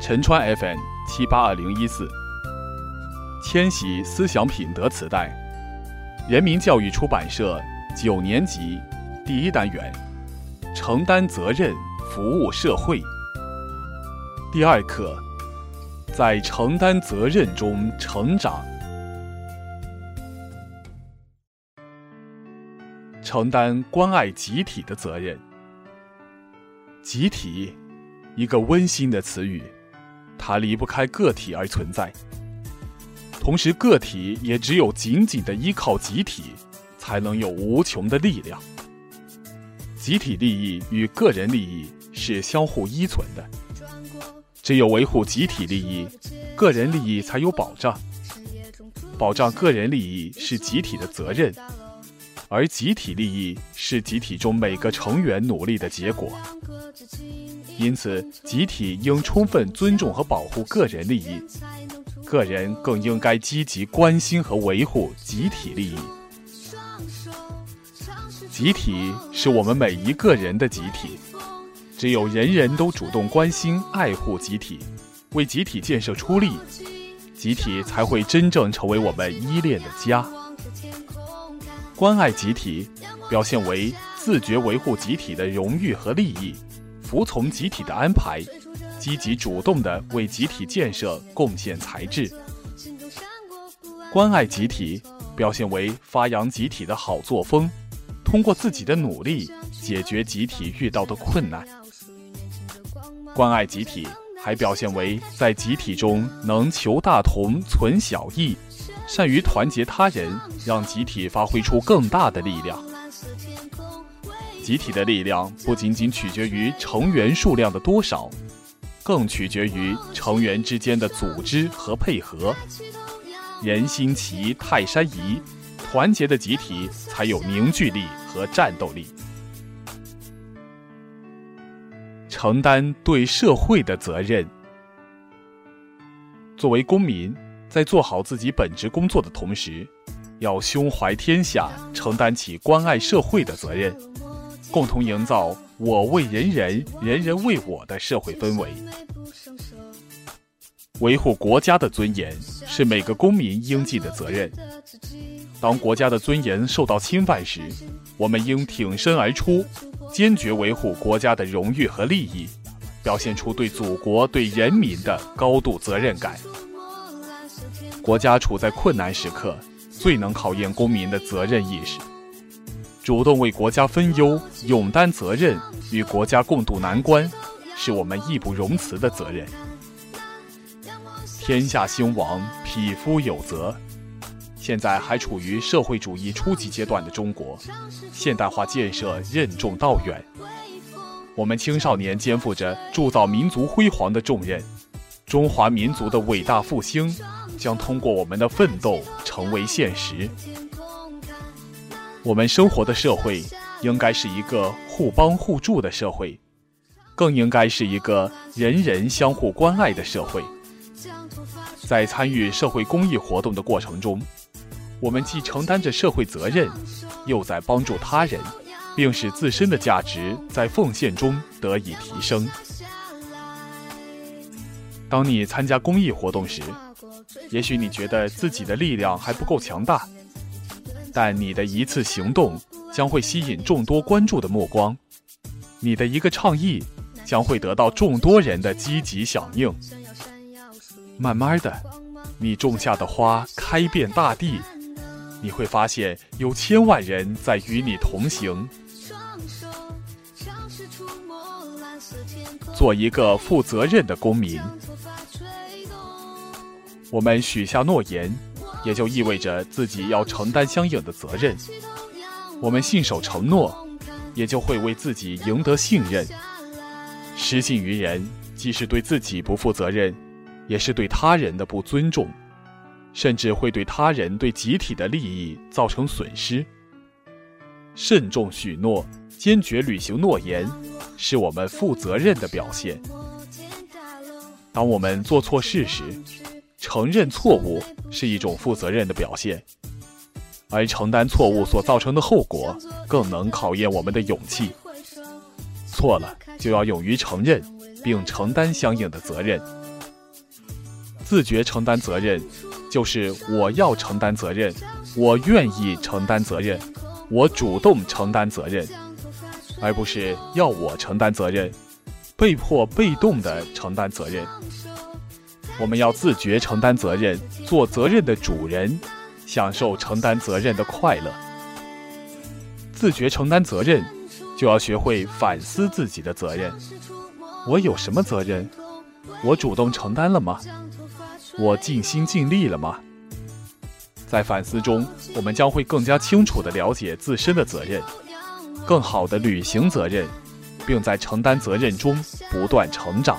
陈川 FM 七八二零一四，千禧思想品德磁带，人民教育出版社九年级第一单元，承担责任，服务社会。第二课，在承担责任中成长，承担关爱集体的责任。集体，一个温馨的词语，它离不开个体而存在。同时，个体也只有紧紧的依靠集体，才能有无穷的力量。集体利益与个人利益是相互依存的，只有维护集体利益，个人利益才有保障。保障个人利益是集体的责任，而集体利益是集体中每个成员努力的结果。因此，集体应充分尊重和保护个人利益，个人更应该积极关心和维护集体利益。集体是我们每一个人的集体，只有人人都主动关心、爱护集体，为集体建设出力，集体才会真正成为我们依恋的家。关爱集体，表现为自觉维护集体的荣誉和利益。服从集体的安排，积极主动地为集体建设贡献才智；关爱集体，表现为发扬集体的好作风，通过自己的努力解决集体遇到的困难。关爱集体，还表现为在集体中能求大同、存小异，善于团结他人，让集体发挥出更大的力量。集体的力量不仅仅取决于成员数量的多少，更取决于成员之间的组织和配合。人心齐，泰山移，团结的集体才有凝聚力和战斗力。承担对社会的责任。作为公民，在做好自己本职工作的同时，要胸怀天下，承担起关爱社会的责任。共同营造“我为人人，人人为我”的社会氛围。维护国家的尊严是每个公民应尽的责任。当国家的尊严受到侵犯时，我们应挺身而出，坚决维护国家的荣誉和利益，表现出对祖国、对人民的高度责任感。国家处在困难时刻，最能考验公民的责任意识。主动为国家分忧、勇担责任、与国家共度难关，是我们义不容辞的责任。天下兴亡，匹夫有责。现在还处于社会主义初级阶段的中国，现代化建设任重道远。我们青少年肩负着铸造民族辉煌的重任，中华民族的伟大复兴将通过我们的奋斗成为现实。我们生活的社会应该是一个互帮互助的社会，更应该是一个人人相互关爱的社会。在参与社会公益活动的过程中，我们既承担着社会责任，又在帮助他人，并使自身的价值在奉献中得以提升。当你参加公益活动时，也许你觉得自己的力量还不够强大。但你的一次行动将会吸引众多关注的目光，你的一个倡议将会得到众多人的积极响应。慢慢的，你种下的花开遍大地，你会发现有千万人在与你同行。做一个负责任的公民，我们许下诺言。也就意味着自己要承担相应的责任。我们信守承诺，也就会为自己赢得信任。失信于人，既是对自己不负责任，也是对他人的不尊重，甚至会对他人、对集体的利益造成损失。慎重许诺，坚决履行诺言，是我们负责任的表现。当我们做错事时，承认错误是一种负责任的表现，而承担错误所造成的后果更能考验我们的勇气。错了就要勇于承认，并承担相应的责任。自觉承担责任，就是我要承担责任，我愿意承担责任，我主动承担责任，而不是要我承担责任，被迫被动的承担责任。我们要自觉承担责任，做责任的主人，享受承担责任的快乐。自觉承担责任，就要学会反思自己的责任。我有什么责任？我主动承担了吗？我尽心尽力了吗？在反思中，我们将会更加清楚地了解自身的责任，更好地履行责任，并在承担责任中不断成长。